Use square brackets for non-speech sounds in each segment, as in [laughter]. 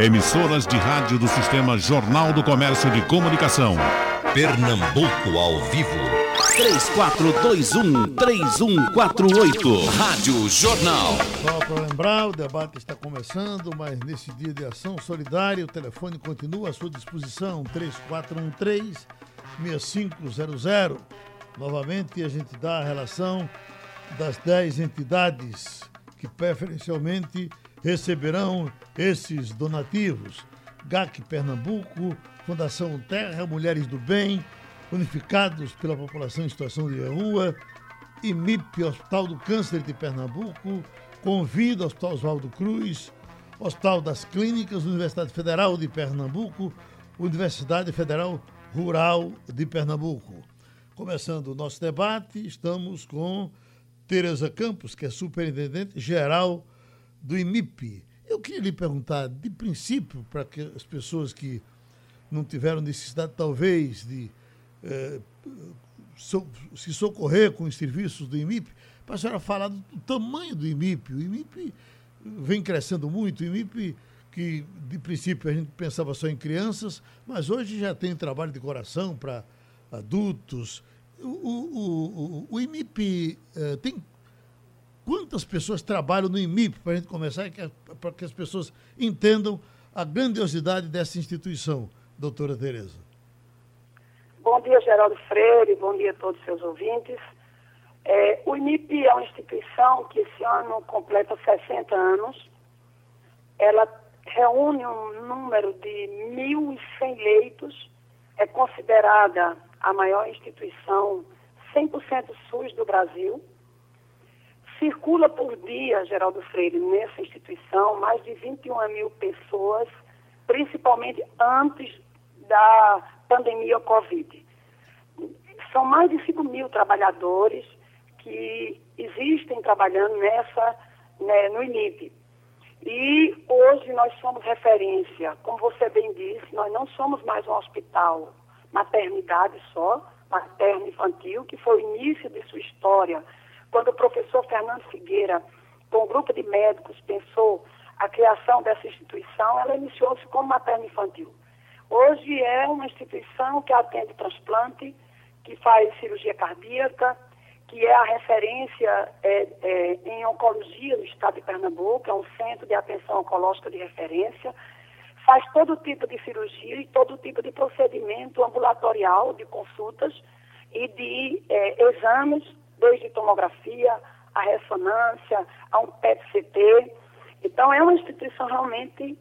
Emissoras de rádio do Sistema Jornal do Comércio de Comunicação. Pernambuco ao vivo. 3421-3148. Rádio Jornal. Só para lembrar, o debate está começando, mas nesse dia de ação solidária, o telefone continua à sua disposição, 3413-6500. Novamente, a gente dá a relação das 10 entidades que preferencialmente receberão esses donativos. GAC Pernambuco, Fundação Terra, Mulheres do Bem, Unificados pela População em Situação de Rua, IMIP, Hospital do Câncer de Pernambuco, Convida, Hospital Oswaldo Cruz, Hospital das Clínicas, Universidade Federal de Pernambuco, Universidade Federal Rural de Pernambuco. Começando o nosso debate, estamos com Tereza Campos, que é superintendente geral do IMIP. Eu queria lhe perguntar, de princípio, para que as pessoas que não tiveram necessidade, talvez, de eh, so, se socorrer com os serviços do IMIP, para a senhora falar do tamanho do IMIP. O IMIP vem crescendo muito, o IMIP que de princípio a gente pensava só em crianças, mas hoje já tem trabalho de coração para adultos. O, o, o, o IMIP eh, tem quantas pessoas trabalham no IMIP, para a gente começar, para que as pessoas entendam a grandiosidade dessa instituição, doutora Tereza. Bom dia, Geraldo Freire, bom dia a todos os seus ouvintes. É, o IMIP é uma instituição que esse ano completa 60 anos. Ela reúne um número de 1.100 leitos, é considerada a maior instituição 100% SUS do Brasil Circula por dia, Geraldo Freire, nessa instituição, mais de 21 mil pessoas, principalmente antes da pandemia Covid. São mais de 5 mil trabalhadores que existem trabalhando nessa, né, no INIP. E hoje nós somos referência, como você bem disse, nós não somos mais um hospital maternidade só, materno infantil, que foi o início de sua história quando o professor Fernando Figueira, com um grupo de médicos, pensou a criação dessa instituição, ela iniciou-se como materno infantil. Hoje é uma instituição que atende transplante, que faz cirurgia cardíaca, que é a referência é, é, em oncologia no estado de Pernambuco, é um centro de atenção oncológica de referência, faz todo tipo de cirurgia e todo tipo de procedimento ambulatorial de consultas e de é, exames desde tomografia, a ressonância, a um PET-CT. Então, é uma instituição realmente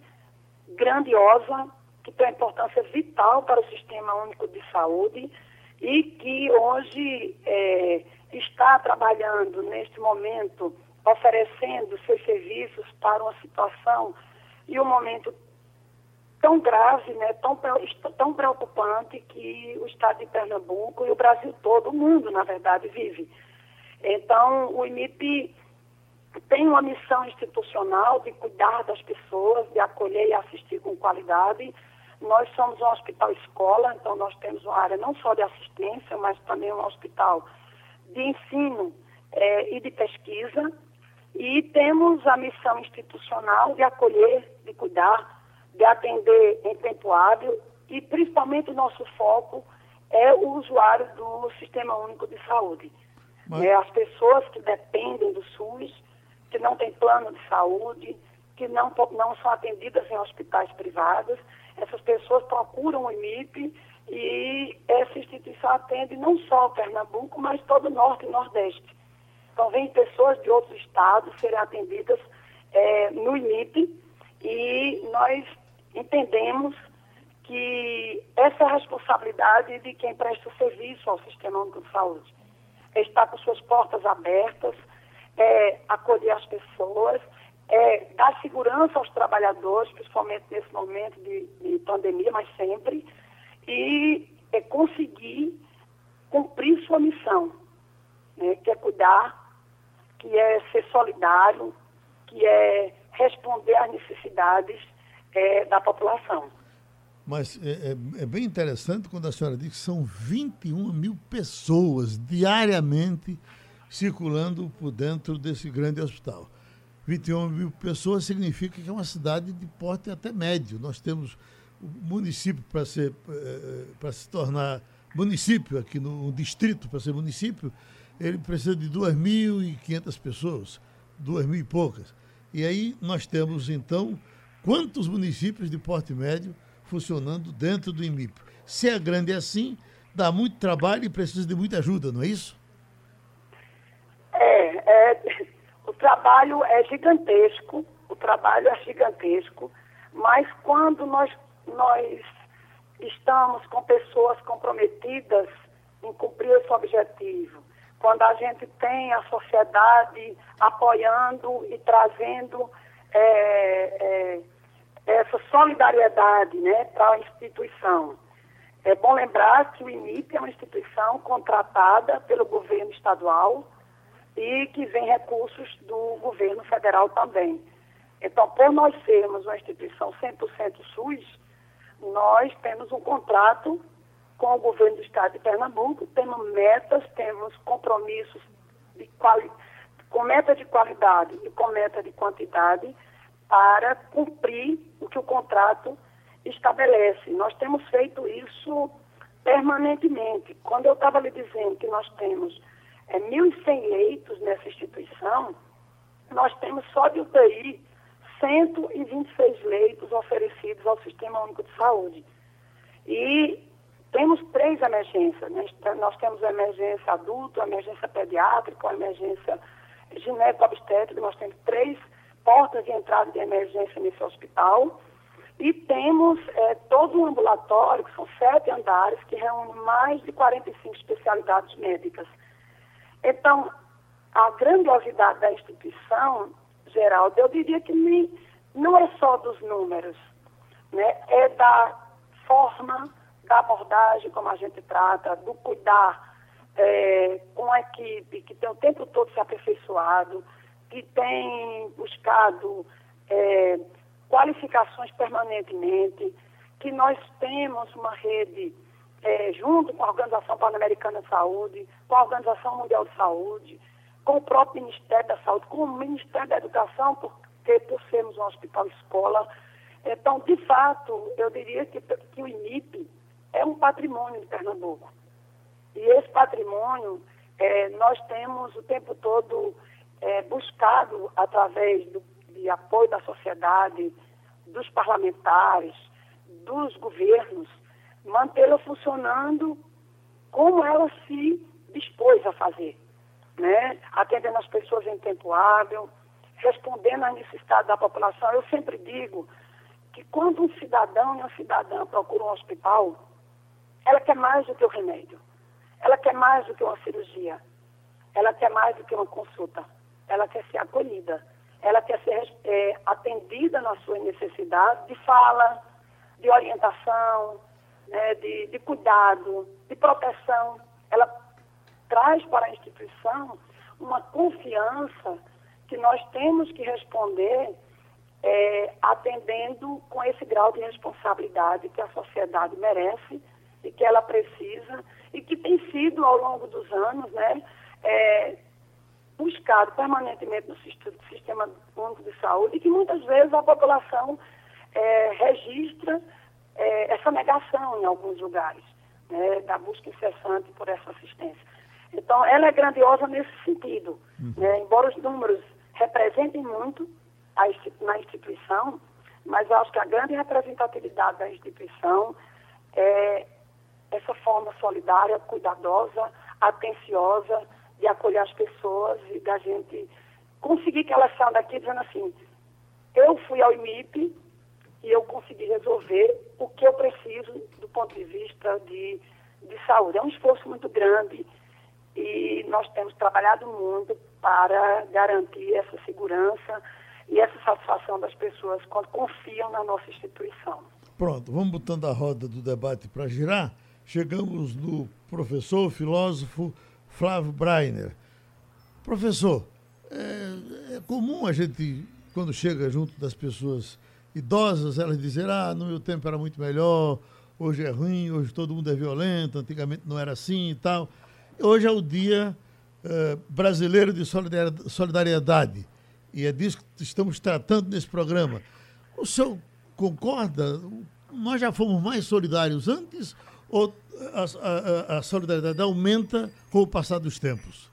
grandiosa, que tem uma importância vital para o Sistema Único de Saúde e que hoje é, está trabalhando, neste momento, oferecendo seus serviços para uma situação e um momento tão grave, né, tão, tão preocupante que o estado de Pernambuco e o Brasil todo, o mundo, na verdade, vive. Então, o IMIP tem uma missão institucional de cuidar das pessoas, de acolher e assistir com qualidade. Nós somos um hospital escola, então nós temos uma área não só de assistência, mas também um hospital de ensino é, e de pesquisa. E temos a missão institucional de acolher, de cuidar, de atender em tempo hábil e principalmente o nosso foco é o usuário do Sistema Único de Saúde. Mas... É, as pessoas que dependem do SUS, que não têm plano de saúde, que não, não são atendidas em hospitais privados, essas pessoas procuram o IMIP e essa instituição atende não só o Pernambuco, mas todo o Norte e Nordeste. Então, vem pessoas de outros estados serem atendidas é, no IMIP e nós entendemos que essa é a responsabilidade de quem presta serviço ao Sistema Único de Saúde é estar com suas portas abertas, é, acolher as pessoas, é, dar segurança aos trabalhadores, principalmente nesse momento de, de pandemia, mas sempre, e é, conseguir cumprir sua missão, né, que é cuidar, que é ser solidário, que é responder às necessidades é, da população. Mas é, é, é, bem interessante quando a senhora diz que são 21 mil pessoas diariamente circulando por dentro desse grande hospital. 21 mil pessoas significa que é uma cidade de porte até médio. Nós temos o município para ser eh, para se tornar município aqui no distrito para ser município, ele precisa de 2.500 pessoas, duas mil e poucas. E aí nós temos então quantos municípios de porte médio funcionando dentro do IMIP. Se é grande assim, dá muito trabalho e precisa de muita ajuda, não é isso? É, é o trabalho é gigantesco, o trabalho é gigantesco, mas quando nós, nós estamos com pessoas comprometidas em cumprir esse objetivo, quando a gente tem a sociedade apoiando e trazendo é, é, essa solidariedade né, para a instituição. É bom lembrar que o INIP é uma instituição contratada pelo governo estadual e que vem recursos do governo federal também. Então, por nós sermos uma instituição 100% SUS, nós temos um contrato com o governo do estado de Pernambuco, temos metas, temos compromissos de quali com meta de qualidade e com meta de quantidade para cumprir o que o contrato estabelece. Nós temos feito isso permanentemente. Quando eu estava lhe dizendo que nós temos é, 1.100 leitos nessa instituição, nós temos só de UTI 126 leitos oferecidos ao Sistema Único de Saúde. E temos três emergências. Né? Nós temos a emergência adulto, a emergência pediátrica, a emergência gineco-obstétrica. Nós temos três portas de entrada de emergência nesse hospital. E temos é, todo um ambulatório, que são sete andares, que reúne mais de 45 especialidades médicas. Então, a grandiosidade da instituição, Geraldo, eu diria que nem, não é só dos números, né? é da forma, da abordagem como a gente trata, do cuidar é, com a equipe que tem o tempo todo se aperfeiçoado, que tem buscado é, qualificações permanentemente, que nós temos uma rede é, junto com a Organização Pan-Americana de Saúde, com a Organização Mundial de Saúde, com o próprio Ministério da Saúde, com o Ministério da Educação, porque por sermos um hospital escola. Então, de fato, eu diria que, que o INIP é um patrimônio de Pernambuco. E esse patrimônio é, nós temos o tempo todo é, buscado, através do, de apoio da sociedade, dos parlamentares, dos governos, mantê-la funcionando como ela se dispôs a fazer, né? atendendo as pessoas em tempo hábil, respondendo às necessidades da população. Eu sempre digo que quando um cidadão e uma cidadã procuram um hospital, ela quer mais do que o remédio, ela quer mais do que uma cirurgia, ela quer mais do que uma consulta, ela quer ser acolhida, ela quer ser é, atendida nas suas necessidades de fala, de orientação, né, de, de cuidado, de proteção. Ela traz para a instituição uma confiança que nós temos que responder é, atendendo com esse grau de responsabilidade que a sociedade merece e que ela precisa e que tem sido ao longo dos anos, né, é, buscado permanentemente no sistema único de saúde e que muitas vezes a população é, registra é, essa negação em alguns lugares, né, da busca incessante por essa assistência. Então, ela é grandiosa nesse sentido. Uhum. Né, embora os números representem muito a, na instituição, mas eu acho que a grande representatividade da instituição é essa forma solidária, cuidadosa, atenciosa de acolher as pessoas e da gente conseguir que elas saiam daqui dizendo assim, eu fui ao IMIP e eu consegui resolver o que eu preciso do ponto de vista de, de saúde. É um esforço muito grande e nós temos trabalhado muito para garantir essa segurança e essa satisfação das pessoas quando confiam na nossa instituição. Pronto, vamos botando a roda do debate para girar. Chegamos no professor, filósofo Flávio Breiner. Professor, é, é comum a gente, quando chega junto das pessoas idosas, elas dizer, ah, no meu tempo era muito melhor, hoje é ruim, hoje todo mundo é violento, antigamente não era assim e tal. Hoje é o dia uh, brasileiro de solidariedade. E é disso que estamos tratando nesse programa. O senhor concorda? Nós já fomos mais solidários antes ou a, a, a solidariedade aumenta com o passar dos tempos?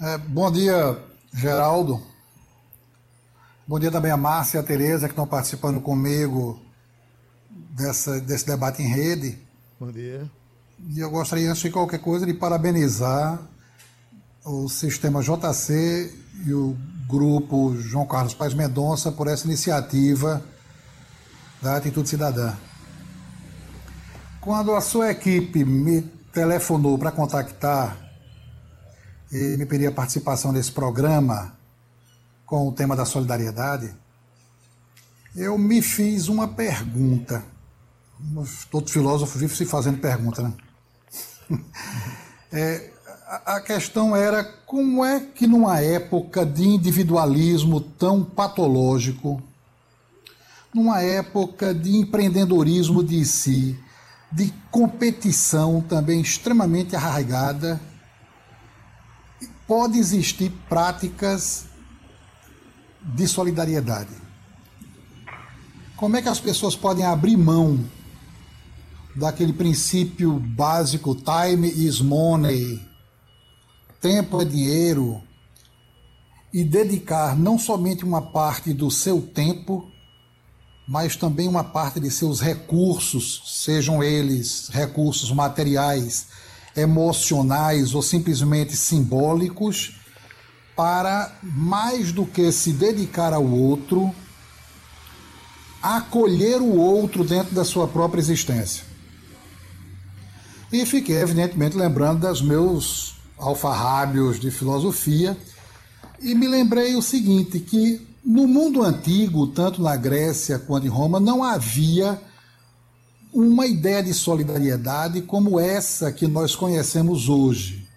É, bom dia, Geraldo. Bom dia também a Márcia e a Tereza que estão participando comigo dessa, desse debate em rede. Bom dia. E eu gostaria, antes de qualquer coisa, de parabenizar o sistema JC e o grupo João Carlos Paz Mendonça por essa iniciativa da Atitude Cidadã. Quando a sua equipe me telefonou para contactar e me pedir a participação nesse programa com o tema da solidariedade, eu me fiz uma pergunta. Todo filósofo vive se fazendo pergunta, né? [laughs] É, a questão era como é que numa época de individualismo tão patológico, numa época de empreendedorismo de si, de competição também extremamente arraigada, pode existir práticas de solidariedade. Como é que as pessoas podem abrir mão daquele princípio básico time is money, tempo é dinheiro, e dedicar não somente uma parte do seu tempo, mas também uma parte de seus recursos, sejam eles recursos materiais, emocionais ou simplesmente simbólicos, para mais do que se dedicar ao outro, acolher o outro dentro da sua própria existência. E fiquei, evidentemente, lembrando dos meus alfarrábios de filosofia e me lembrei o seguinte: que no mundo antigo, tanto na Grécia quanto em Roma, não havia uma ideia de solidariedade como essa que nós conhecemos hoje.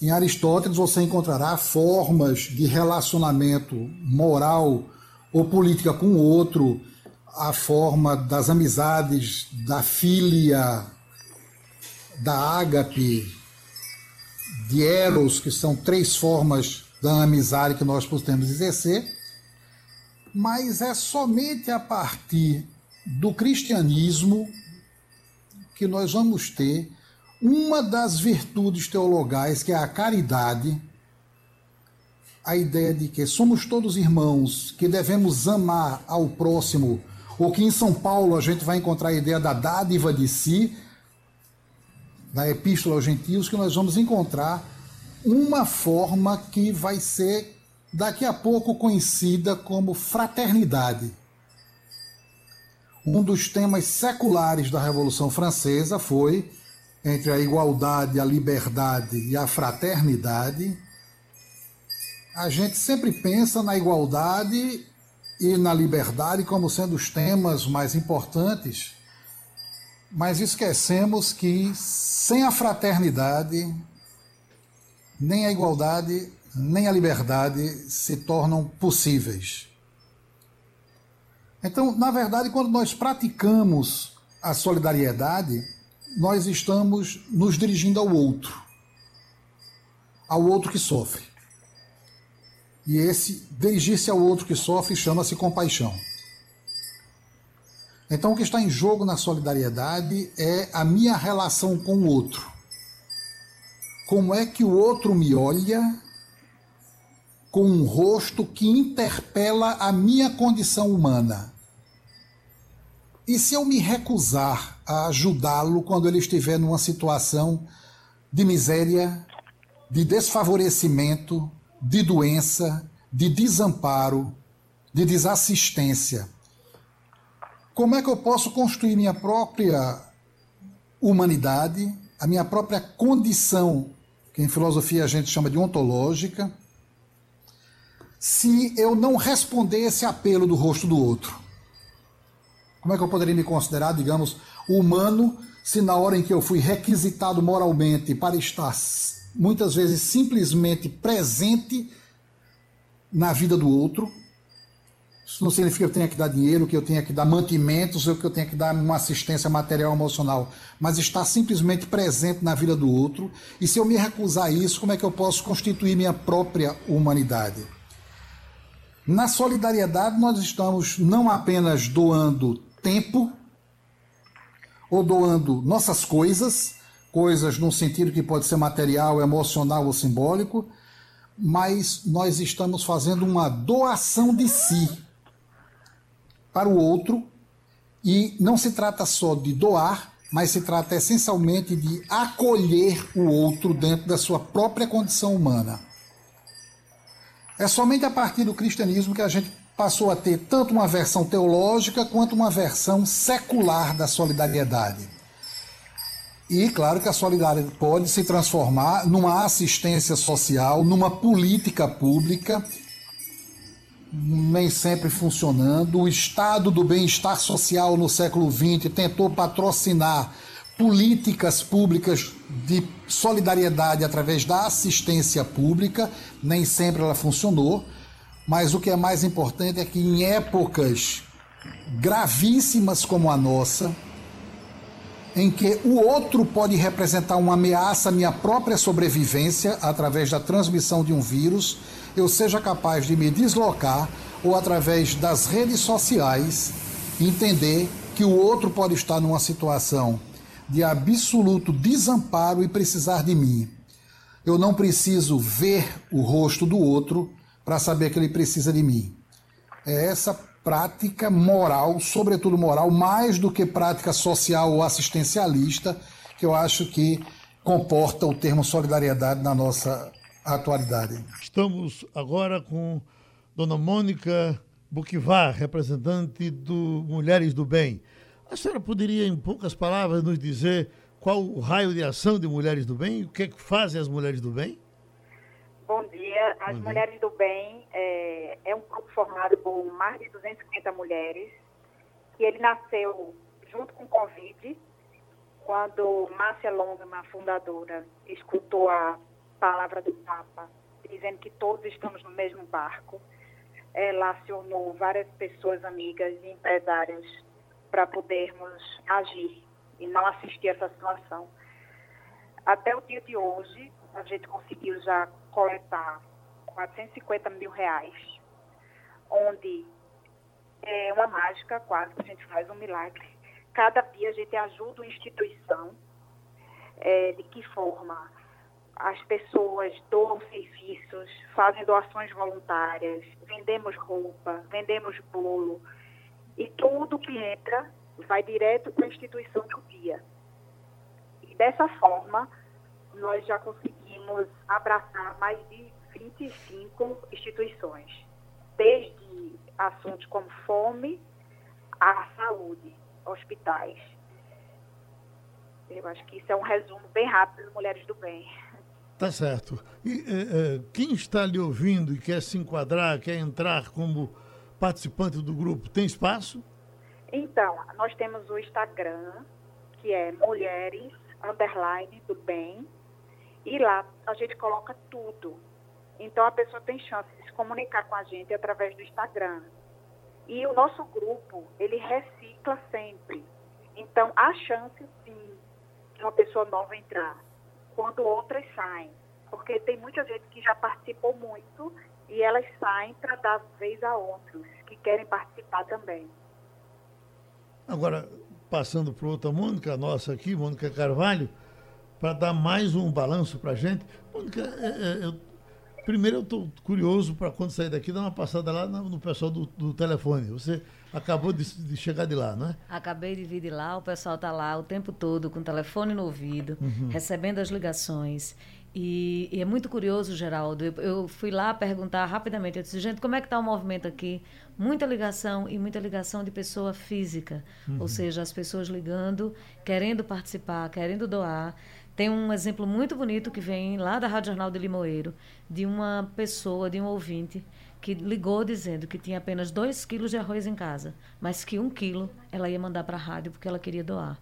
Em Aristóteles você encontrará formas de relacionamento moral ou política com o outro, a forma das amizades, da filia, da ágape, de eros, que são três formas da amizade que nós podemos exercer, mas é somente a partir do cristianismo que nós vamos ter uma das virtudes teologais, que é a caridade, a ideia de que somos todos irmãos, que devemos amar ao próximo, ou que em São Paulo a gente vai encontrar a ideia da dádiva de si, da Epístola aos Gentios, que nós vamos encontrar uma forma que vai ser daqui a pouco conhecida como fraternidade. Um dos temas seculares da Revolução Francesa foi entre a igualdade, a liberdade e a fraternidade. A gente sempre pensa na igualdade e na liberdade como sendo os temas mais importantes mas esquecemos que sem a fraternidade, nem a igualdade, nem a liberdade se tornam possíveis. Então, na verdade, quando nós praticamos a solidariedade, nós estamos nos dirigindo ao outro, ao outro que sofre. E esse dirigir-se ao outro que sofre chama-se compaixão. Então, o que está em jogo na solidariedade é a minha relação com o outro. Como é que o outro me olha com um rosto que interpela a minha condição humana? E se eu me recusar a ajudá-lo quando ele estiver numa situação de miséria, de desfavorecimento, de doença, de desamparo, de desassistência? Como é que eu posso construir minha própria humanidade, a minha própria condição, que em filosofia a gente chama de ontológica, se eu não responder esse apelo do rosto do outro? Como é que eu poderia me considerar, digamos, humano, se na hora em que eu fui requisitado moralmente para estar muitas vezes simplesmente presente na vida do outro, Isso não significa que eu tenha que dar dinheiro, que eu tenha que dar mantimentos ou que eu tenha que dar uma assistência material emocional, mas estar simplesmente presente na vida do outro. E se eu me recusar a isso, como é que eu posso constituir minha própria humanidade? Na solidariedade, nós estamos não apenas doando tempo ou doando nossas coisas, coisas no sentido que pode ser material, emocional ou simbólico, mas nós estamos fazendo uma doação de si para o outro e não se trata só de doar, mas se trata essencialmente de acolher o outro dentro da sua própria condição humana. É somente a partir do cristianismo que a gente passou a ter tanto uma versão teológica quanto uma versão secular da solidariedade. E claro que a solidariedade pode se transformar numa assistência social, numa política pública, nem sempre funcionando. O Estado do bem-estar social no século XX tentou patrocinar políticas públicas de solidariedade através da assistência pública, nem sempre ela funcionou. Mas o que é mais importante é que em épocas gravíssimas como a nossa, em que o outro pode representar uma ameaça à minha própria sobrevivência através da transmissão de um vírus, eu seja capaz de me deslocar ou através das redes sociais entender que o outro pode estar numa situação de absoluto desamparo e precisar de mim. Eu não preciso ver o rosto do outro para saber que ele precisa de mim. É essa prática moral, sobretudo moral, mais do que prática social ou assistencialista, que eu acho que comporta o termo solidariedade na nossa atualidade. Estamos agora com Dona Mônica Buquivar, representante do Mulheres do Bem. A senhora poderia, em poucas palavras, nos dizer qual o raio de ação de Mulheres do Bem? O que é que fazem as Mulheres do Bem? Bom dia. As Bom Mulheres do Bem é, é, um grupo formado por mais de 250 mulheres, que ele nasceu junto com o Covid, quando Márcia Longman, fundadora, escutou a palavra do Papa, dizendo que todos estamos no mesmo barco. Ela acionou várias pessoas amigas e empresárias para podermos agir e não assistir essa situação. Até o dia de hoje, a gente conseguiu já coletar 450 mil reais, onde é uma mágica quase que a gente faz um milagre. Cada dia a gente ajuda uma instituição, é, de que forma as pessoas doam serviços, fazem doações voluntárias, vendemos roupa, vendemos bolo, e tudo que entra vai direto para a instituição do dia. E dessa forma, nós já conseguimos abraçar mais de 25 instituições, desde assuntos como fome à saúde, hospitais. Eu acho que isso é um resumo bem rápido das Mulheres do Bem. Tá certo. E é, é, quem está lhe ouvindo e quer se enquadrar, quer entrar como participante do grupo, tem espaço? Então, nós temos o Instagram, que é Mulheres Underline do Bem, e lá a gente coloca tudo. Então a pessoa tem chance de se comunicar com a gente através do Instagram. E o nosso grupo, ele recicla sempre. Então há chance sim de uma pessoa nova entrar, quando outras saem. Porque tem muita gente que já participou muito e elas saem para dar vez a outros que querem participar também. Agora, passando para outra Mônica, nossa aqui, Mônica Carvalho, para dar mais um balanço para a gente. Mônica, é, é, eu, primeiro eu estou curioso para quando sair daqui dar uma passada lá no, pessoal do, do, telefone. Você acabou de, de, chegar de lá, não é? Acabei de vir de lá, o pessoal está lá o tempo todo com o telefone no ouvido, uhum. recebendo as ligações. E, e, é muito curioso, Geraldo. Eu, eu, fui lá perguntar rapidamente. Eu disse, gente, como é que está o movimento aqui? Muita ligação e muita ligação de pessoa física. Uhum. Ou seja, as pessoas ligando, querendo participar, querendo doar. Tem um exemplo muito bonito que vem lá da Rádio Jornal de Limoeiro, de uma pessoa, de um ouvinte, que ligou dizendo que tinha apenas 2 quilos de arroz em casa, mas que um quilo ela ia mandar para a rádio porque ela queria doar.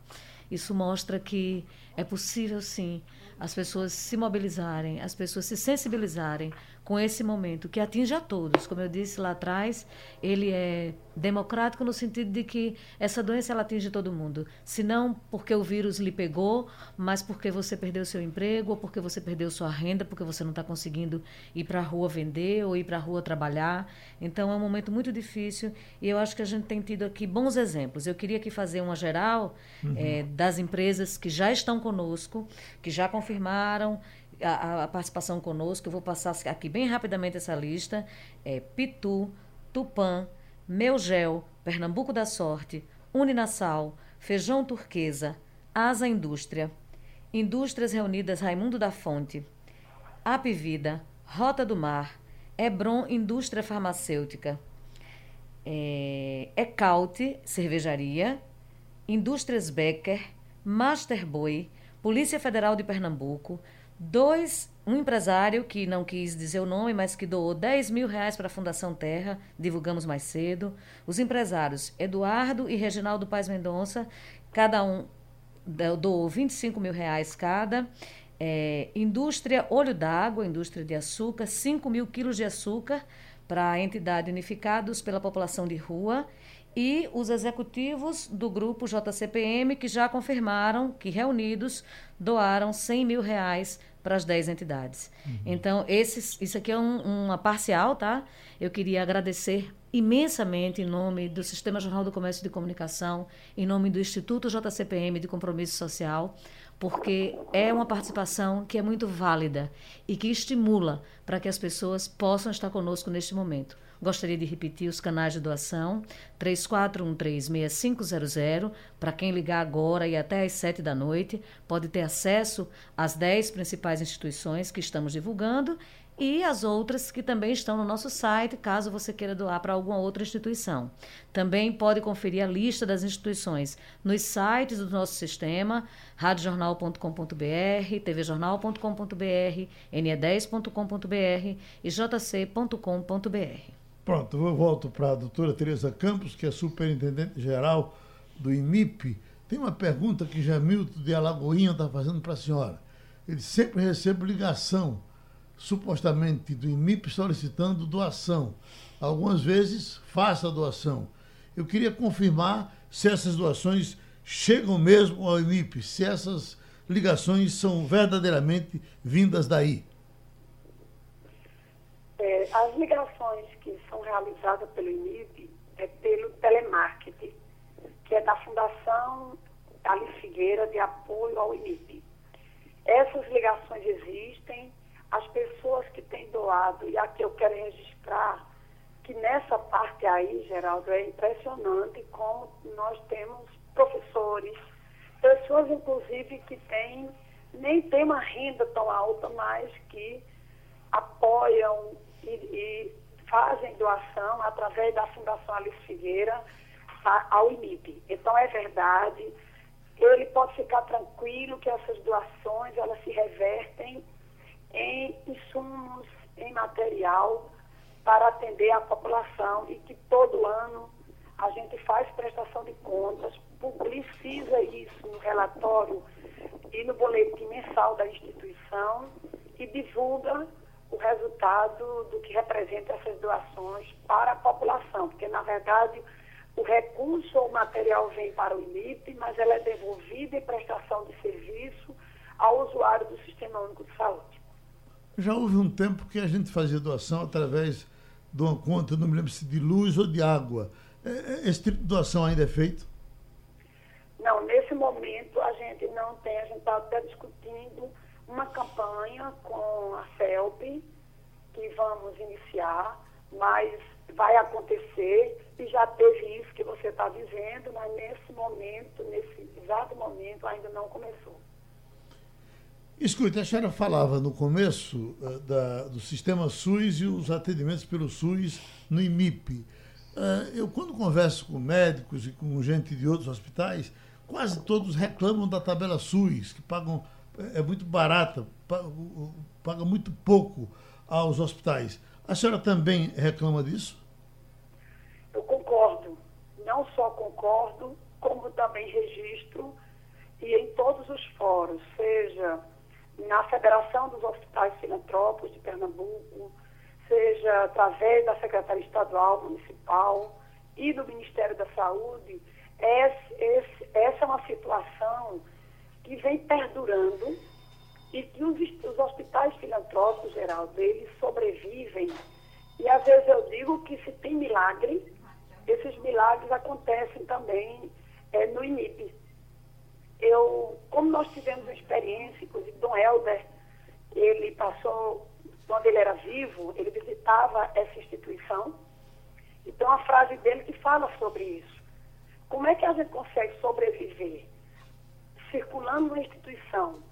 Isso mostra que É possível, sim, as pessoas se mobilizarem, as pessoas se sensibilizarem com esse momento que atinge a todos. Como eu disse lá atrás, ele é democrático no sentido de que essa doença ela atinge todo mundo. Se não porque o vírus lhe pegou, mas porque você perdeu seu emprego, ou porque você perdeu sua renda, porque você não está conseguindo ir para a rua vender ou ir para a rua trabalhar. Então é um momento muito difícil e eu acho que a gente tem tido aqui bons exemplos. Eu queria aqui fazer uma geral uhum. é, das empresas que já estão conosco, que já confirmaram a, a, participação conosco. Eu vou passar aqui bem rapidamente essa lista. É Pitu, Tupã, Meugel, Pernambuco da Sorte, Uninassal, Feijão Turquesa, Asa Indústria, Indústrias Reunidas Raimundo da Fonte, Apivida, Rota do Mar, Hebron Indústria Farmacêutica, é, Ecaute Cervejaria, Indústrias Becker, Masterboy, Polícia Federal de Pernambuco, Dois, um empresário que não quis dizer o nome, mas que doou 10 mil reais para a Fundação Terra, divulgamos mais cedo. Os empresários Eduardo e Reginaldo Paz Mendonça, cada um doou 25 mil reais cada. É, indústria Olho d'Água, indústria de açúcar, 5 mil quilos de açúcar para a entidade Unificados pela População de Rua e os executivos do grupo JCPM que já confirmaram que reunidos doaram 100 mil reais para as 10 entidades. Uhum. Então, esses, isso aqui é um, uma parcial, tá? Eu queria agradecer imensamente em nome do Sistema Jornal do Comércio e de Comunicação, em nome do Instituto JCPM de Compromisso Social, porque é uma participação que é muito válida e que estimula para que as pessoas possam estar conosco neste momento. Gostaria de repetir os canais de doação: 34136500. Para quem ligar agora e até às 7 da noite, pode ter acesso às 10 principais instituições que estamos divulgando e as outras que também estão no nosso site, caso você queira doar para alguma outra instituição. Também pode conferir a lista das instituições nos sites do nosso sistema, radiojornal.com.br, tvjornal.com.br, ne10.com.br e jc.com.br. Pronto, eu volto para a doutora Tereza Campos, que é superintendente geral do IMIP. Tem uma pergunta que Jamilton de Alagoinha está fazendo para a senhora. Ele sempre recebe ligação, supostamente, do IMIP solicitando doação. Algumas vezes, faça a doação. Eu queria confirmar se essas doações chegam mesmo ao IMIP, se essas ligações são verdadeiramente vindas daí. É, as ligações que são realizadas pelo INIP é pelo telemarketing, que é da Fundação Ali Figueira de Apoio ao INIP. Essas ligações existem, as pessoas que têm doado, e aqui eu quero registrar que nessa parte aí, Geraldo, é impressionante como nós temos professores, pessoas inclusive que têm, nem têm uma renda tão alta, mas que apoiam e, e fazem doação através da Fundação Alice Figueira ao INIP. Então, é verdade, ele pode ficar tranquilo que essas doações, elas se revertem em insumos, em material para atender a população e que todo ano a gente faz prestação de contas, publiciza isso no relatório e no boletim mensal da instituição e divulga o resultado do que representa essas doações para a população, porque, na verdade, o recurso ou o material vem para o INIP, mas ela é devolvida em prestação de serviço ao usuário do Sistema Único de Saúde. Já houve um tempo que a gente fazia doação através de uma conta, não me lembro se de luz ou de água. É, é, esse tipo de doação ainda é feito? Não, nesse momento a gente não tem, a gente está até discutindo uma campanha com a FELP, que vamos iniciar, mas vai acontecer e já teve isso que você está dizendo, mas nesse momento, nesse exato momento, ainda não começou. Escuta, a senhora falava no começo uh, da, do sistema SUS e os atendimentos pelo SUS no IMIP. Uh, eu, quando converso com médicos e com gente de outros hospitais, quase todos reclamam da tabela SUS, que pagam é muito barata, paga muito pouco aos hospitais. A senhora também reclama disso? Eu concordo. Não só concordo, como também registro e em todos os fóruns, seja na Federação dos Hospitais Filantrópicos de Pernambuco, seja através da Secretaria Estadual Municipal e do Ministério da Saúde, essa é uma situação que vem perdurando e que os, os hospitais filantrópicos, geral, eles sobrevivem. E às vezes eu digo que se tem milagre, esses milagres acontecem também é, no INIP. Eu, como nós tivemos uma experiência, inclusive Dom Helder, ele passou, quando ele era vivo, ele visitava essa instituição. Então a frase dele que fala sobre isso. Como é que a gente consegue sobreviver circulando na instituição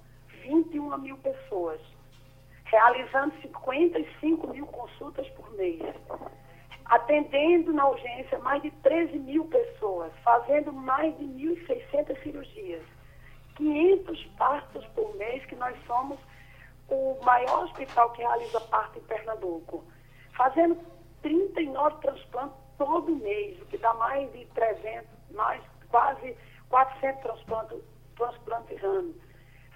21 mil pessoas, realizando 55 mil consultas por mês, atendendo na urgência mais de 13 mil pessoas, fazendo mais de 1.600 cirurgias, 500 partos por mês, que nós somos o maior hospital que realiza parto em Pernambuco, fazendo 39 transplantes todo mês, o que dá mais de 300, mais quase 400 transplantes, transplantes ano,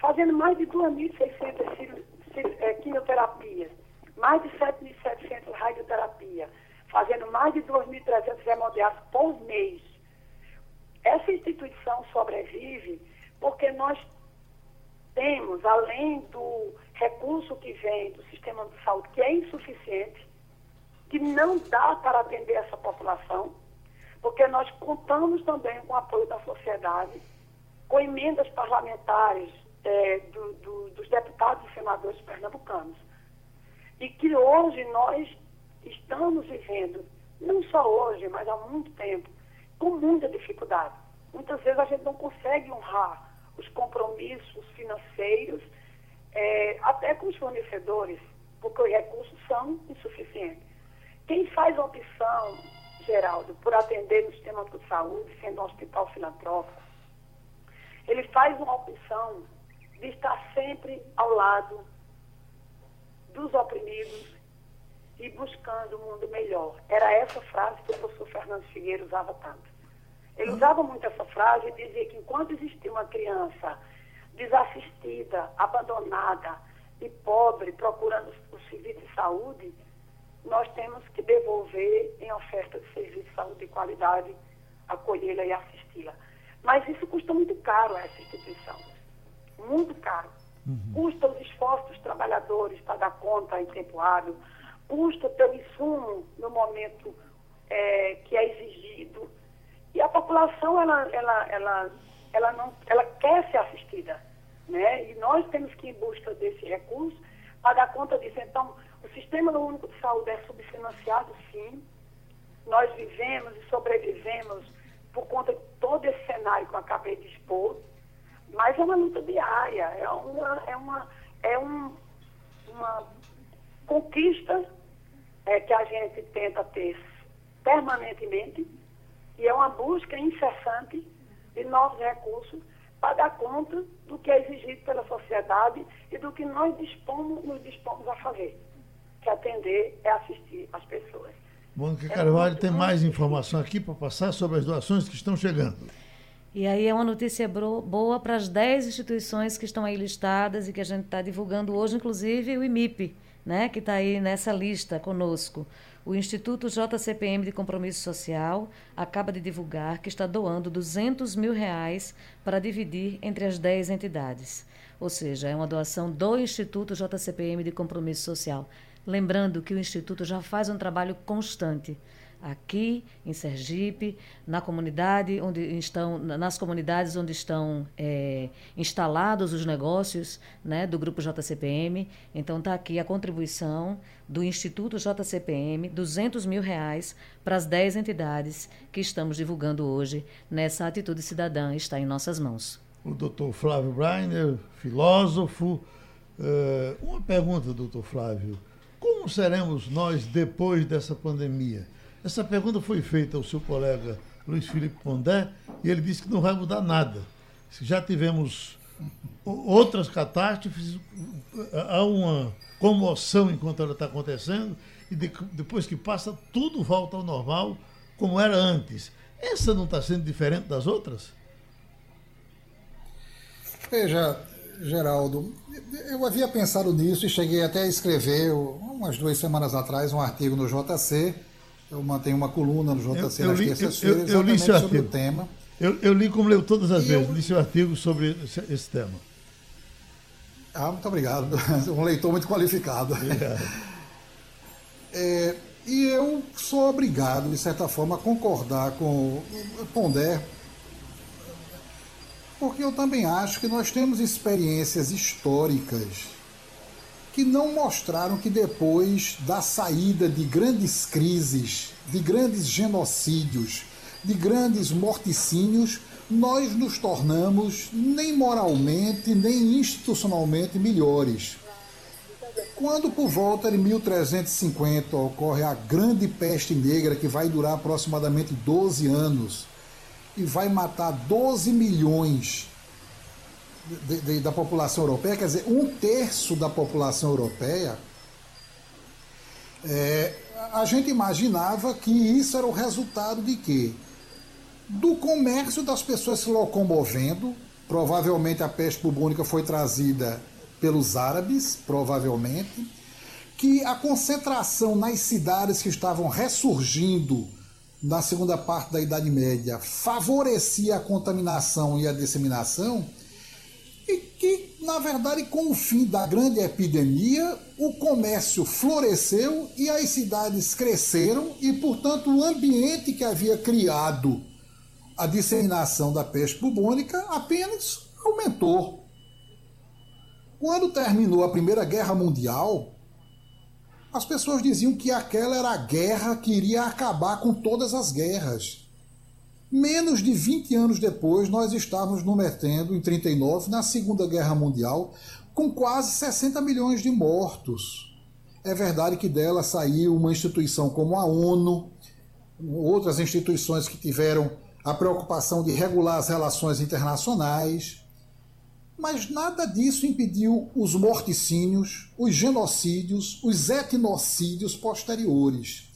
fazendo mais de 2.600 é, quimioterapias, mais de 7.700 radioterapia, fazendo mais de 2.300 hemodiálises por mês. Essa instituição sobrevive porque nós temos, além do recurso que vem do sistema de saúde, que é insuficiente, que não dá para atender essa população, porque nós contamos também com o apoio da sociedade, com emendas parlamentares é, do, do, dos deputados e senadores pernambucanos. E que hoje nós estamos vivendo, não só hoje, mas há muito tempo, com muita dificuldade. Muitas vezes a gente não consegue honrar os compromissos financeiros, é, até com os fornecedores, porque os recursos são insuficientes. Quem faz a opção, Geraldo, por atender no sistema de saúde, sendo um hospital filantrópico, ele faz uma opção de estar sempre ao lado dos oprimidos e buscando um mundo melhor. Era essa frase que o professor Fernando Figueiredo usava tanto. Ele usava muito essa frase e dizia que enquanto existia uma criança desassistida, abandonada e pobre, procurando o serviço de saúde, nós temos que devolver em oferta de serviço de saúde de qualidade, acolhê-la e assisti-la. Mas isso custa muito caro a essa instituição. Muito caro. Uhum. Custa os esforços dos trabalhadores para dar conta em tempo hábil, custa ter o insumo no momento é, que é exigido e a população, ela, ela, ela, ela, não, ela quer ser assistida. Né? E nós temos que ir em busca desse recurso para dar conta disso. Então, o Sistema Único de Saúde é subfinanciado, sim. Nós vivemos e sobrevivemos por conta de todo esse cenário que eu acabei de expor, mas é uma luta diária, é uma, é uma, é um, uma conquista é, que a gente tenta ter permanentemente e é uma busca incessante de novos recursos para dar conta do que é exigido pela sociedade e do que nós dispomos, nos dispomos a fazer, que atender é assistir as pessoas. Mônica Carvalho tem mais informação aqui para passar sobre as doações que estão chegando. E aí é uma notícia boa para as 10 instituições que estão aí listadas e que a gente está divulgando hoje, inclusive o IMIP, né, que está aí nessa lista conosco. O Instituto JCPM de Compromisso Social acaba de divulgar que está doando 200 mil reais para dividir entre as 10 entidades. Ou seja, é uma doação do Instituto JCPM de Compromisso Social. Lembrando que o Instituto já faz um trabalho constante aqui em Sergipe, na comunidade onde estão, nas comunidades onde estão é, instalados os negócios né, do Grupo JCPM. Então está aqui a contribuição do Instituto JCPM, 200 mil reais para as 10 entidades que estamos divulgando hoje nessa atitude cidadã está em nossas mãos. O doutor Flávio Breiner, filósofo. Uh, uma pergunta, doutor Flávio. Como seremos nós depois dessa pandemia? Essa pergunta foi feita ao seu colega Luiz Felipe Pondé e ele disse que não vai mudar nada. Já tivemos outras catástrofes, há uma comoção enquanto ela está acontecendo e de, depois que passa, tudo volta ao normal como era antes. Essa não está sendo diferente das outras? Veja, Geraldo, eu havia pensado nisso e cheguei até a escrever, umas duas semanas atrás, um artigo no JC. Eu mantenho uma coluna no JC eu, eu nas terças-feiras eu, eu, li sobre artigo. o tema. Eu, eu, li como leu todas as e vezes, li seu artigo sobre esse tema. Ah, muito obrigado. [laughs] Um leitor muito qualificado. [laughs] É, e eu sou obrigado, de certa forma, a concordar com o Pondé, porque eu também acho que nós temos experiências históricas que não mostraram que depois da saída de grandes crises, de grandes genocídios, de grandes morticínios, nós nos tornamos nem moralmente, nem institucionalmente melhores. Quando por volta de 1350 ocorre a grande peste negra, que vai durar aproximadamente 12 anos, e vai matar 12 milhões de, de, da população europeia, quer dizer, um terço da população europeia, é, a gente imaginava que isso era o resultado de quê? Do comércio das pessoas se locomovendo. Provavelmente a peste bubônica foi trazida pelos árabes, provavelmente. Que a concentração nas cidades que estavam ressurgindo na segunda parte da Idade Média favorecia a contaminação e a disseminação e que, na verdade, com o fim da grande epidemia, o comércio floresceu e as cidades cresceram e, portanto, o ambiente que havia criado a disseminação da peste bubônica apenas aumentou. Quando terminou a Primeira Guerra Mundial, as pessoas diziam que aquela era a guerra que iria acabar com todas as guerras. Menos de 20 anos depois, nós estávamos nos metendo, em 39, na Segunda Guerra Mundial, com quase 60 milhões de mortos. É verdade que dela saiu uma instituição como a ONU, outras instituições que tiveram a preocupação de regular as relações internacionais, mas nada disso impediu os morticínios, os genocídios, os etnocídios posteriores.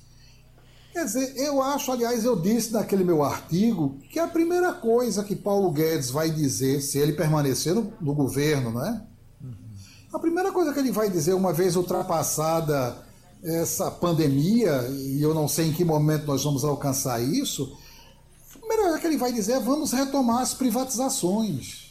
Quer dizer, eu acho, aliás, eu disse naquele meu artigo que a primeira coisa que Paulo Guedes vai dizer, se ele permanecer no, no governo, né? A primeira coisa que ele vai dizer, uma vez ultrapassada essa pandemia, e eu não sei em que momento nós vamos alcançar isso, a primeira coisa que ele vai dizer é vamos retomar as privatizações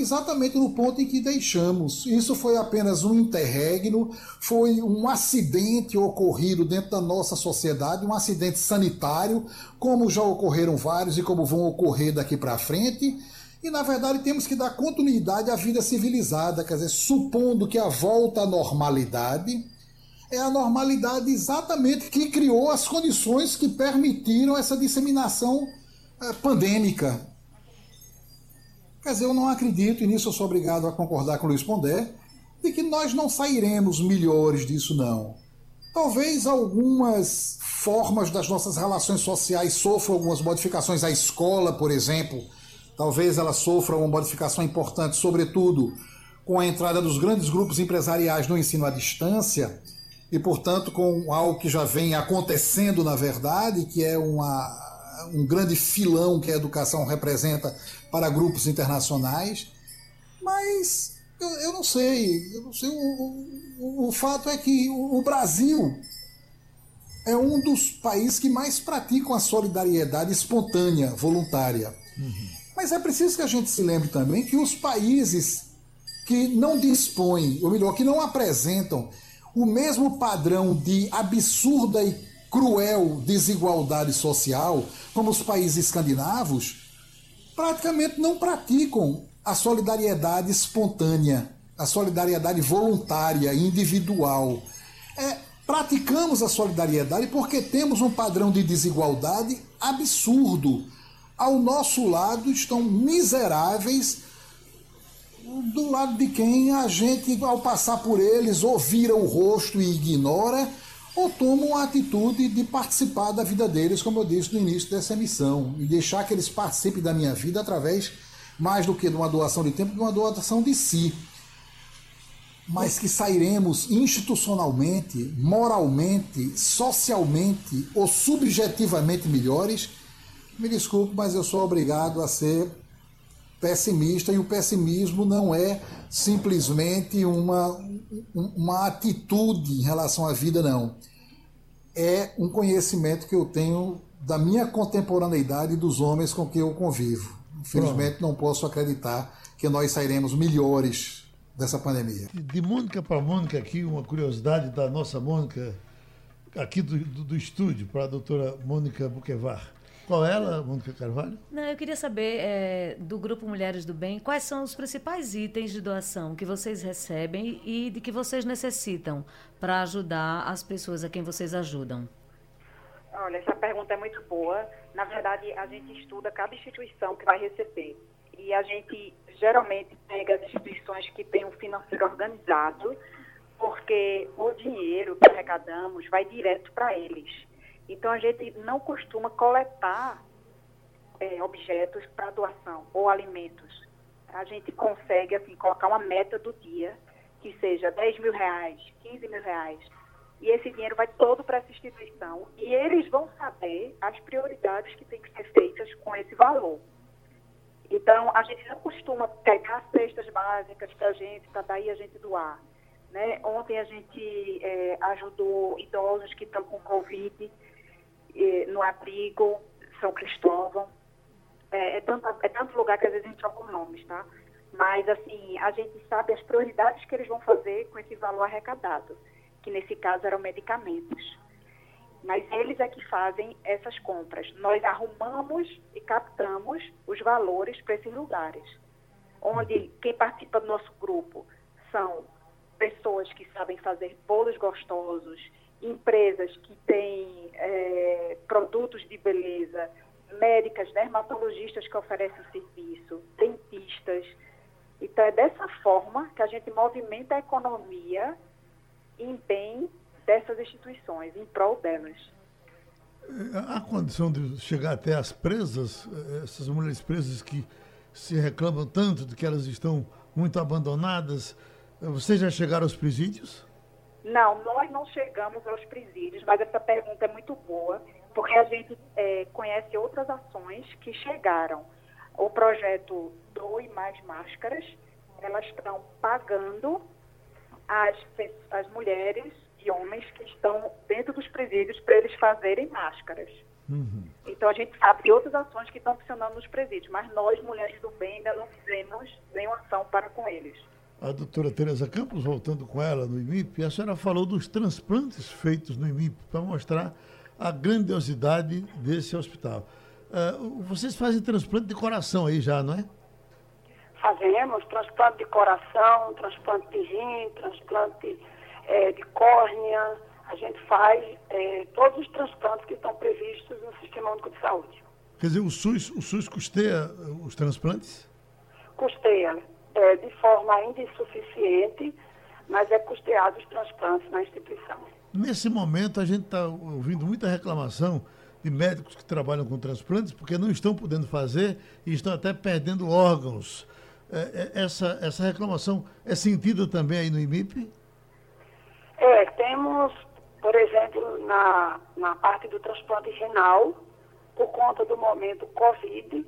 exatamente no ponto em que deixamos. Isso foi apenas um interregno, foi um acidente ocorrido dentro da nossa sociedade, um acidente sanitário, como já ocorreram vários e como vão ocorrer daqui para frente. E na verdade temos que dar continuidade à vida civilizada, quer dizer, supondo que a volta à normalidade é a normalidade exatamente que criou as condições que permitiram essa disseminação eh, pandêmica Dizer, eu não acredito, e nisso eu sou obrigado a concordar com o Luiz Pondé, de que nós não sairemos melhores disso, não. Talvez algumas formas das nossas relações sociais sofram algumas modificações. A escola, por exemplo, talvez ela sofra uma modificação importante, sobretudo com a entrada dos grandes grupos empresariais no ensino à distância e, portanto, com algo que já vem acontecendo, na verdade, que é uma um grande filão que a educação representa para grupos internacionais, mas eu, eu não sei, eu não sei. O, o, o fato é que o, o Brasil é um dos países que mais praticam a solidariedade espontânea, voluntária. Uhum. Mas é preciso que a gente se lembre também que os países que não dispõem, ou melhor, que não apresentam o mesmo padrão de absurda e cruel desigualdade social, como os países escandinavos, praticamente não praticam a solidariedade espontânea, a solidariedade voluntária, individual. É, praticamos a solidariedade porque temos um padrão de desigualdade absurdo. Ao nosso lado estão miseráveis do lado de quem a gente, ao passar por eles, ou vira o rosto e ignora, ou tomam a atitude de participar da vida deles, como eu disse no início dessa emissão, e deixar que eles participem da minha vida através, mais do que de uma doação de tempo, de uma doação de si. Mas que sairemos institucionalmente, moralmente, socialmente ou subjetivamente melhores, me desculpe, mas eu sou obrigado a ser pessimista e o pessimismo não é simplesmente uma, uma atitude em relação à vida, não. É um conhecimento que eu tenho da minha contemporaneidade e dos homens com quem eu convivo. Infelizmente, não posso acreditar que nós sairemos melhores dessa pandemia. De Mônica para Mônica, aqui, uma curiosidade da nossa Mônica, aqui do, do, do estúdio, para a doutora Mônica Buquevar. Qual é ela, Mônica Carvalho? Não, eu queria saber é, do Grupo Mulheres do Bem quais são os principais itens de doação que vocês recebem e de que vocês necessitam para ajudar as pessoas a quem vocês ajudam. Olha, essa pergunta é muito boa. Na verdade, a gente estuda cada instituição que vai receber. E a gente geralmente pega as instituições que têm um financeiro organizado, porque o dinheiro que arrecadamos vai direto para eles. Então, a gente não costuma coletar é, objetos para doação ou alimentos. A gente consegue, assim, colocar uma meta do dia, que seja 10 mil reais, 15 mil reais, e esse dinheiro vai todo para essa instituição. E eles vão saber as prioridades que têm que ser feitas com esse valor. Então, a gente não costuma pegar cestas básicas para a gente, para daí a gente doar. Né? Ontem a gente é, ajudou idosos que estão com Covid no abrigo São Cristóvão. É, é, tanto, é tanto lugar que às vezes a gente troca nomes, tá? Mas, assim, a gente sabe as prioridades que eles vão fazer com esse valor arrecadado, que nesse caso eram medicamentos. Mas eles é que fazem essas compras. Nós arrumamos e captamos os valores para esses lugares. Onde quem participa do nosso grupo são pessoas que sabem fazer bolos gostosos, empresas que têm é, produtos de beleza, médicas, dermatologistas que oferecem serviço, dentistas. Então, é dessa forma que a gente movimenta a economia em bem dessas instituições, em prol delas. Há condição de chegar até as presas, essas mulheres presas que se reclamam tanto de que elas estão muito abandonadas. Vocês já chegaram aos presídios? Não, nós não chegamos aos presídios, mas essa pergunta é muito boa, porque a gente é, conhece outras ações que chegaram. O projeto Doe Mais Máscaras, elas estão pagando as, as mulheres e homens que estão dentro dos presídios para eles fazerem máscaras. Uhum. Então a gente sabe de outras ações que estão funcionando nos presídios, mas nós, mulheres do bem, ainda não fizemos nenhuma ação para com eles a doutora Tereza Campos, voltando com ela no IMIP, a senhora falou dos transplantes feitos no IMIP para mostrar a grandiosidade desse hospital. Uh, vocês fazem transplante de coração aí já, não é? Fazemos transplante de coração, transplante de rim, transplante é, de córnea. A gente faz é, todos os transplantes que estão previstos no Sistema Único de Saúde. Quer dizer, o SUS, o SUS custeia os transplantes? Custeia é, de forma ainda insuficiente, mas é custeado os transplantes na instituição. Nesse momento, a gente está ouvindo muita reclamação de médicos que trabalham com transplantes porque não estão podendo fazer e estão até perdendo órgãos. É, é essa, essa reclamação é sentida também aí no IMIP? É, temos, por exemplo, na, na parte do transplante renal, por conta do momento Covid,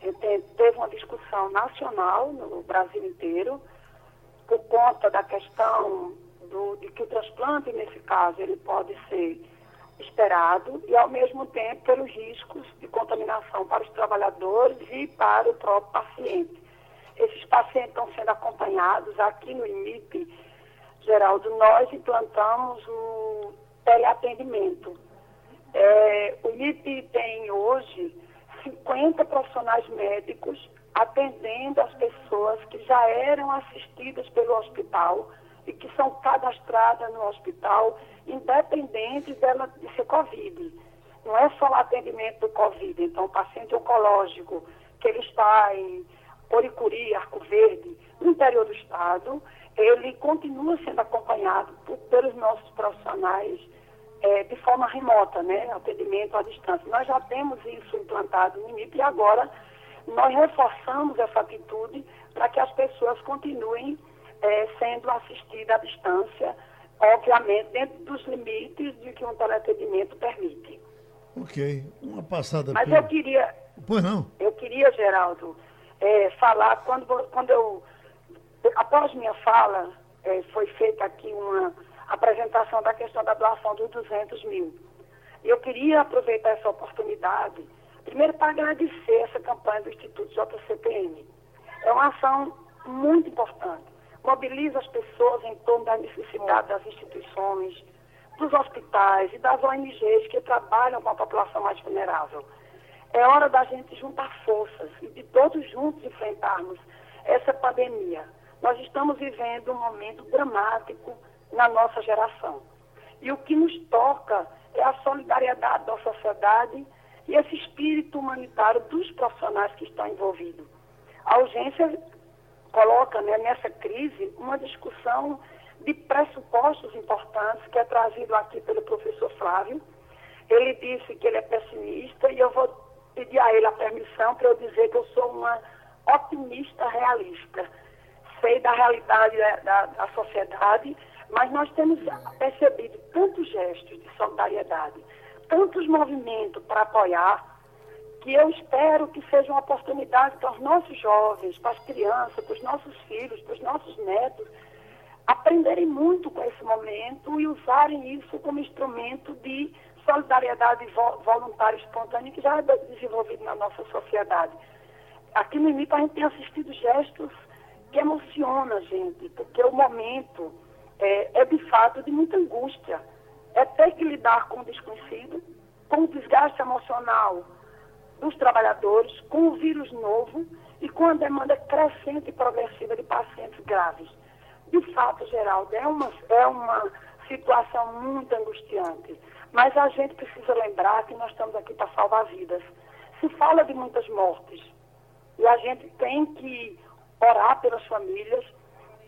teve uma discussão nacional no Brasil inteiro por conta da questão do, de que o transplante, nesse caso, ele pode ser esperado e, ao mesmo tempo, pelos riscos de contaminação para os trabalhadores e para o próprio paciente. Esses pacientes estão sendo acompanhados aqui no IMIP, Geraldo, nós implantamos o teleatendimento. É, o IMIP tem hoje 50 profissionais médicos atendendo as pessoas que já eram assistidas pelo hospital e que são cadastradas no hospital, independente dela de ser Covid. Não é só o atendimento do Covid. Então, o paciente oncológico, que ele está em Oricuri, Arco Verde, no interior do estado, ele continua sendo acompanhado por, pelos nossos profissionais é, de forma remota, né? Atendimento à distância. Nós já temos isso implantado no IMIP e agora nós reforçamos essa atitude para que as pessoas continuem é, sendo assistidas à distância, obviamente dentro dos limites de que um teleatendimento permite. Ok. Uma passada. Mas eu queria. Pois não. Eu queria, Geraldo, é, falar, quando, quando eu, após minha fala, é, foi feita aqui uma apresentação da questão da doação dos 200 mil. Eu queria aproveitar essa oportunidade, primeiro para agradecer essa campanha do Instituto JCPM. É uma ação muito importante. Mobiliza as pessoas em torno da necessidade das instituições, dos hospitais e das ONGs que trabalham com a população mais vulnerável. É hora da gente juntar forças e de todos juntos enfrentarmos essa pandemia. Nós estamos vivendo um momento dramático na nossa geração. E o que nos toca é a solidariedade da sociedade e esse espírito humanitário dos profissionais que estão envolvidos. A urgência coloca né, nessa crise uma discussão de pressupostos importantes que é trazido aqui pelo professor Flávio. Ele disse que ele é pessimista e eu vou pedir a ele a permissão para eu dizer que eu sou uma otimista realista. Sei da realidade da, da, da sociedade, mas nós temos percebido tantos gestos de solidariedade, tantos movimentos para apoiar, que eu espero que seja uma oportunidade para os nossos jovens, para as crianças, para os nossos filhos, para os nossos netos, aprenderem muito com esse momento e usarem isso como instrumento de solidariedade voluntária espontânea que já é desenvolvido na nossa sociedade. Aqui no IMIP a gente tem assistido gestos que emocionam a gente, porque o momento é, é de fato de muita angústia. É ter que lidar com o desconhecido, com o desgaste emocional dos trabalhadores, com o vírus novo e com a demanda crescente e progressiva de pacientes graves de fato, Geraldo, é uma, é uma situação muito angustiante. Mas a gente precisa lembrar que nós estamos aqui para salvar vidas. Se fala de muitas mortes e a gente tem que orar pelas famílias,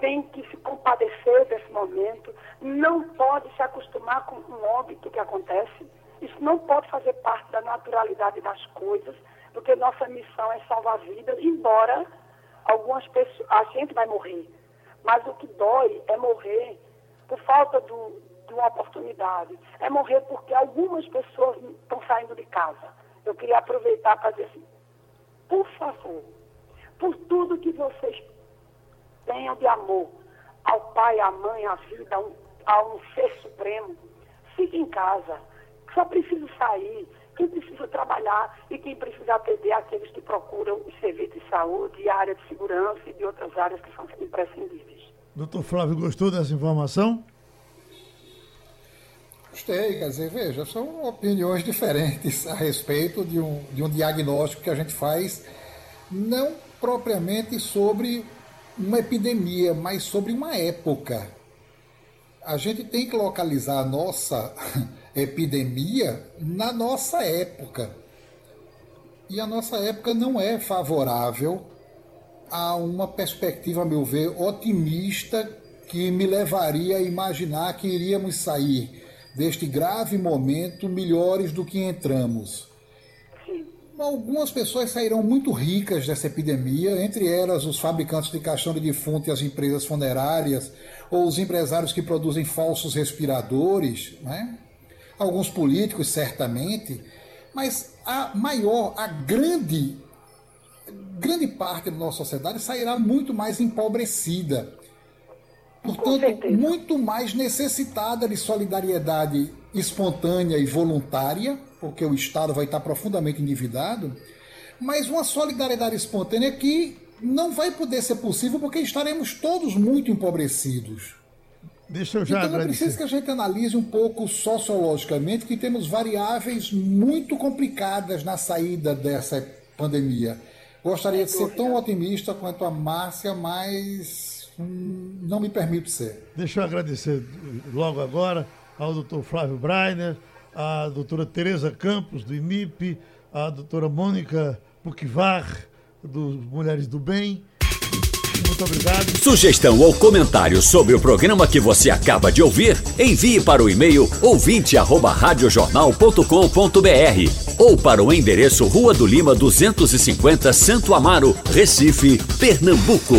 tem que se compadecer desse momento, não pode se acostumar com um óbito que acontece. Isso não pode fazer parte da naturalidade das coisas, porque nossa missão é salvar vidas, embora algumas pessoas, a gente vai morrer, mas o que dói é morrer por falta do, de uma oportunidade. É morrer porque algumas pessoas estão saindo de casa. Eu queria aproveitar para dizer assim, por favor, por tudo que vocês tenham de amor ao pai, à mãe, à vida, a um, a um ser supremo, fique em casa. Só preciso sair quem precisa trabalhar e quem precisa atender aqueles que procuram os serviços de saúde, área de segurança e de outras áreas que são imprescindíveis. Doutor Flávio, gostou dessa informação? Gostei, quer dizer, veja, são opiniões diferentes a respeito de um, de um diagnóstico que a gente faz, não propriamente sobre uma epidemia, mas sobre uma época. A gente tem que localizar a nossa [laughs] epidemia na nossa época. E a nossa época não é favorável a uma perspectiva, a meu ver, otimista que me levaria a imaginar que iríamos sair deste grave momento melhores do que entramos. Algumas pessoas sairão muito ricas dessa epidemia, entre elas os fabricantes de caixão de defunto e as empresas funerárias, ou os empresários que produzem falsos respiradores, né? alguns políticos, certamente, mas a maior, a grande, grande parte da nossa sociedade sairá muito mais empobrecida. Portanto, muito mais necessitada de solidariedade espontânea e voluntária, porque o Estado vai estar profundamente endividado, mas uma solidariedade espontânea que não vai poder ser possível porque estaremos todos muito empobrecidos. Deixa eu já então é preciso que a gente analise um pouco sociologicamente que temos variáveis muito complicadas na saída dessa pandemia. Gostaria de ser tão otimista quanto a Márcia, mas hum, não me permito ser. Deixa eu agradecer logo agora ao doutor Flávio Breiner, à doutora Tereza Campos, do IMIP, à doutora Mônica Puquivar, dos Mulheres do Bem, muito obrigado. Sugestão ou comentário sobre o programa que você acaba de ouvir, envie para o e-mail ouvinte@radiojornal.com.br ou para o endereço Rua do Lima 250, Santo Amaro, Recife, Pernambuco.